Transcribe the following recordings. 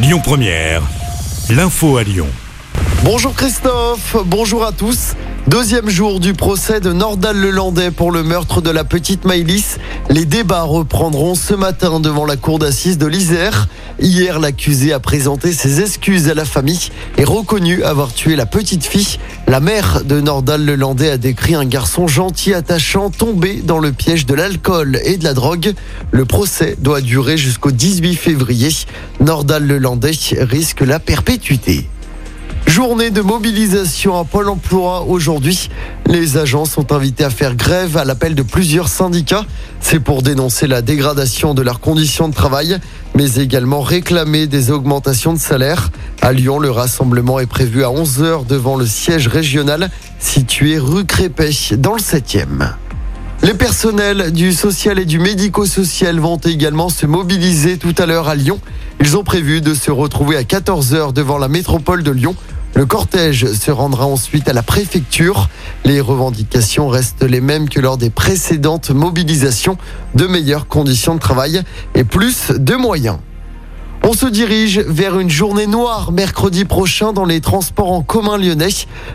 Lyon Première, l'info à Lyon. Bonjour Christophe, bonjour à tous. Deuxième jour du procès de Nordal-Lelandais pour le meurtre de la petite Maïlis. Les débats reprendront ce matin devant la cour d'assises de l'Isère. Hier, l'accusé a présenté ses excuses à la famille et reconnu avoir tué la petite fille. La mère de Nordal-Lelandais a décrit un garçon gentil, attachant, tombé dans le piège de l'alcool et de la drogue. Le procès doit durer jusqu'au 18 février. Nordal-Lelandais risque la perpétuité. Journée de mobilisation à Pôle emploi aujourd'hui. Les agents sont invités à faire grève à l'appel de plusieurs syndicats. C'est pour dénoncer la dégradation de leurs conditions de travail, mais également réclamer des augmentations de salaire. À Lyon, le rassemblement est prévu à 11h devant le siège régional situé rue Crépet dans le 7e. Les personnels du social et du médico-social vont également se mobiliser tout à l'heure à Lyon. Ils ont prévu de se retrouver à 14h devant la métropole de Lyon. Le cortège se rendra ensuite à la préfecture. Les revendications restent les mêmes que lors des précédentes mobilisations. De meilleures conditions de travail et plus de moyens. On se dirige vers une journée noire mercredi prochain dans les transports en commun lyonnais.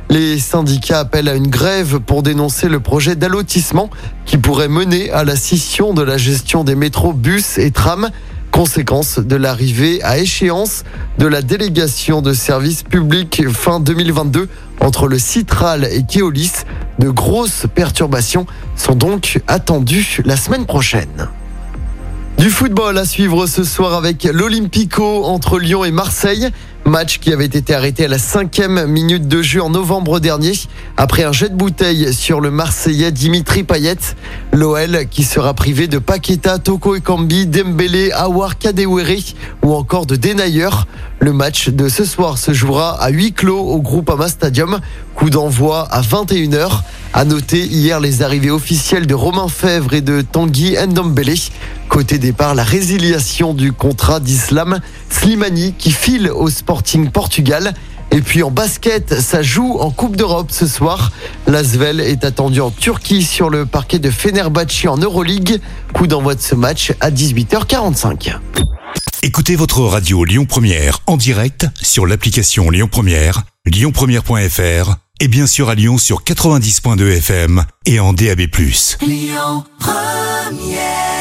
Les syndicats appellent à une grève pour dénoncer le projet d'allotissement qui pourrait mener à la scission de la gestion des métros, bus et trams. Conséquence de l'arrivée à échéance de la délégation de services publics fin 2022 entre le Citral et Keolis. De grosses perturbations sont donc attendues la semaine prochaine. Du football à suivre ce soir avec l'Olympico entre Lyon et Marseille. Match qui avait été arrêté à la cinquième minute de jeu en novembre dernier après un jet de bouteille sur le Marseillais Dimitri Payet. L'OL qui sera privé de Paqueta, Toko Ekambi, Dembélé, Awar Kadewere ou encore de Denayer. Le match de ce soir se jouera à huis clos au Groupama Stadium. Coup d'envoi à 21h. À noter hier les arrivées officielles de Romain Fèvre et de Tanguy Ndombele. Côté départ, la résiliation du contrat d'Islam Slimani qui file au Sporting Portugal. Et puis en basket, ça joue en Coupe d'Europe ce soir. L'Asvel est attendu en Turquie sur le parquet de Fenerbahçe en Euroleague. Coup d'envoi de ce match à 18h45. Écoutez votre radio Lyon Première en direct sur l'application Lyon Première, lyonpremière.fr et bien sûr à Lyon sur 90.2 FM et en DAB+. Lyon Première